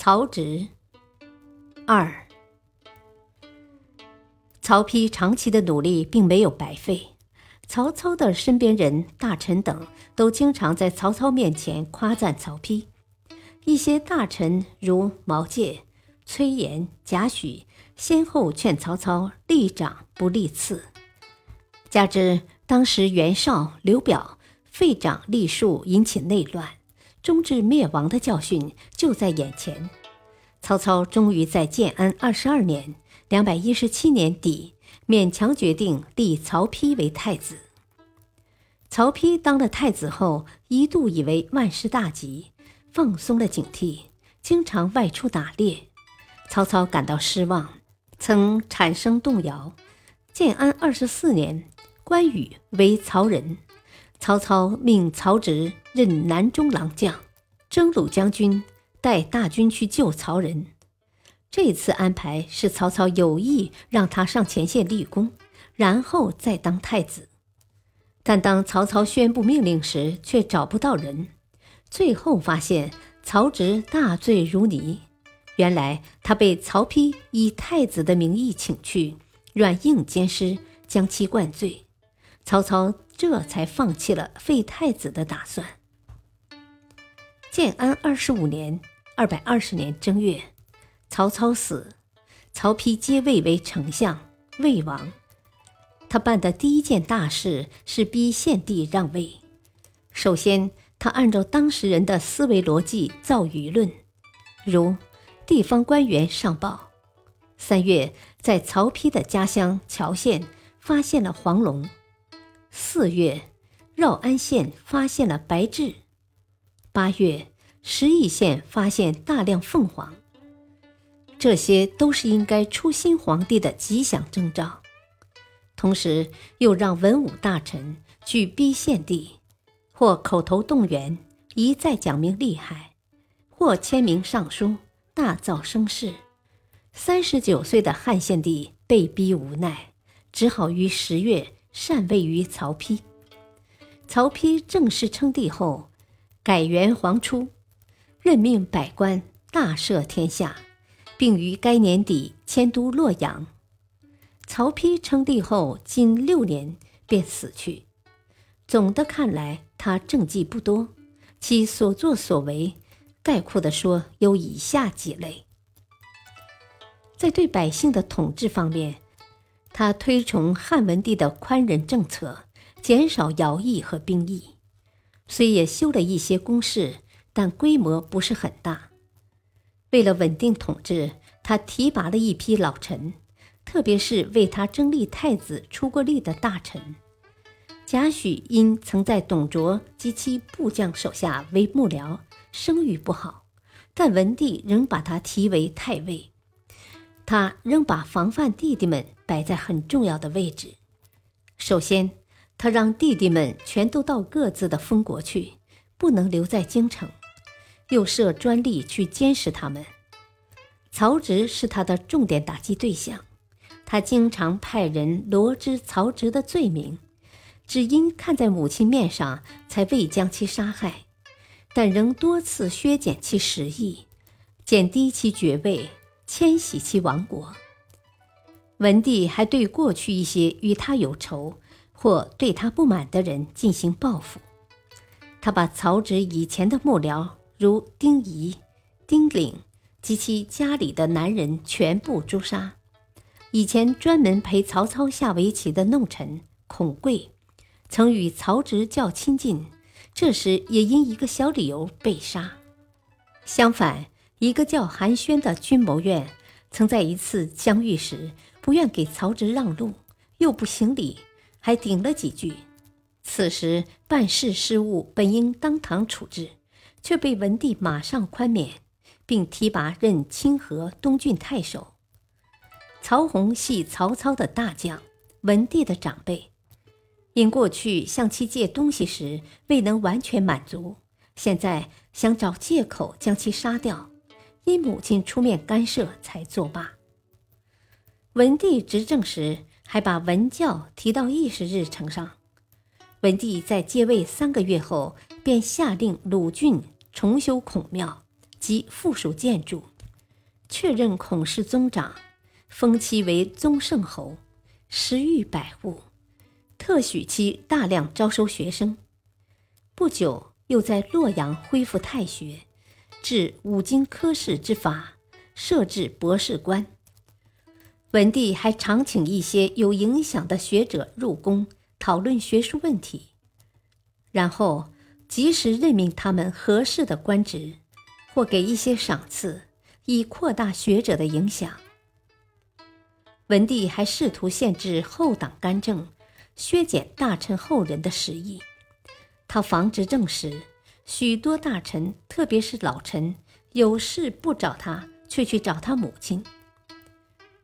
曹植二，曹丕长期的努力并没有白费。曹操的身边人、大臣等都经常在曹操面前夸赞曹丕。一些大臣如毛玠、崔琰、贾诩，先后劝曹操立长不立次。加之当时袁绍、刘表废长立庶，引起内乱。终至灭亡的教训就在眼前，曹操终于在建安二十二年（两百一十七年底）勉强决定立曹丕为太子。曹丕当了太子后，一度以为万事大吉，放松了警惕，经常外出打猎。曹操感到失望，曾产生动摇。建安二十四年，关羽为曹仁。曹操命曹植任南中郎将，征虏将军，带大军去救曹仁。这次安排是曹操有意让他上前线立功，然后再当太子。但当曹操宣布命令时，却找不到人。最后发现曹植大醉如泥，原来他被曹丕以太子的名义请去，软硬兼施，将其灌醉。曹操。这才放弃了废太子的打算。建安二十五年（二百二十年）正月，曹操死，曹丕接位为丞相、魏王。他办的第一件大事是逼献帝让位。首先，他按照当时人的思维逻辑造舆论，如地方官员上报：三月，在曹丕的家乡谯县发现了黄龙。四月，绕安县发现了白雉；八月，石邑县发现大量凤凰。这些都是应该出新皇帝的吉祥征兆。同时，又让文武大臣去逼献帝，或口头动员，一再讲明利害，或签名上书，大造声势。三十九岁的汉献帝被逼无奈，只好于十月。禅位于曹丕。曹丕正式称帝后，改元皇初，任命百官，大赦天下，并于该年底迁都洛阳。曹丕称帝后仅六年便死去。总的看来，他政绩不多，其所作所为，概括地说有以下几类：在对百姓的统治方面。他推崇汉文帝的宽仁政策，减少徭役和兵役，虽也修了一些宫室，但规模不是很大。为了稳定统治，他提拔了一批老臣，特别是为他争立太子出过力的大臣。贾诩因曾在董卓及其部将手下为幕僚，声誉不好，但文帝仍把他提为太尉。他仍把防范弟弟们摆在很重要的位置。首先，他让弟弟们全都到各自的封国去，不能留在京城，又设专吏去监视他们。曹植是他的重点打击对象，他经常派人罗织曹植的罪名，只因看在母亲面上才未将其杀害，但仍多次削减其实益，减低其爵位。迁徙其王国。文帝还对过去一些与他有仇或对他不满的人进行报复。他把曹植以前的幕僚，如丁仪、丁领及其家里的男人全部诛杀。以前专门陪曹操下围棋的弄臣孔贵，曾与曹植较亲近，这时也因一个小理由被杀。相反。一个叫韩宣的军谋院，曾在一次相遇时不愿给曹植让路，又不行礼，还顶了几句。此时办事失误，本应当堂处置，却被文帝马上宽免，并提拔任清河东郡太守。曹洪系曹操的大将，文帝的长辈，因过去向其借东西时未能完全满足，现在想找借口将其杀掉，因母亲出面干涉才作罢。文帝执政时，还把文教提到议事日程上。文帝在继位三个月后，便下令鲁郡重修孔庙及附属建筑，确认孔氏宗长，封其为宗圣侯，食御百户，特许其大量招收学生。不久，又在洛阳恢复太学，制五经科试之法，设置博士官。文帝还常请一些有影响的学者入宫。讨论学术问题，然后及时任命他们合适的官职，或给一些赏赐，以扩大学者的影响。文帝还试图限制后党干政，削减大臣后人的实意。他防止政时，许多大臣，特别是老臣，有事不找他，却去找他母亲。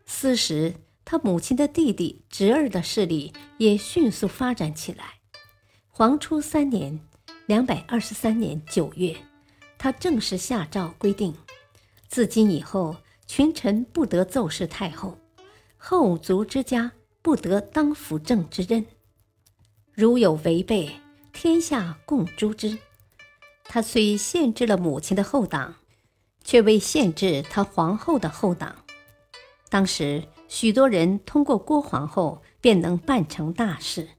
此时。他母亲的弟弟、侄儿的势力也迅速发展起来。黄初三年（两百二十三年）九月，他正式下诏规定：自今以后，群臣不得奏事太后，后族之家不得当辅政之任。如有违背，天下共诛之。他虽限制了母亲的后党，却未限制他皇后的后党。当时。许多人通过郭皇后便能办成大事。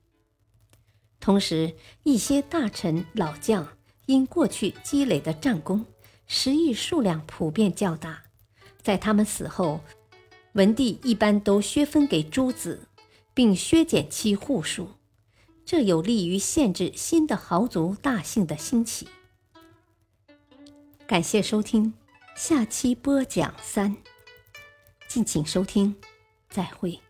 同时，一些大臣老将因过去积累的战功，食邑数量普遍较大，在他们死后，文帝一般都削分给诸子，并削减其户数，这有利于限制新的豪族大姓的兴起。感谢收听，下期播讲三，敬请收听。再会。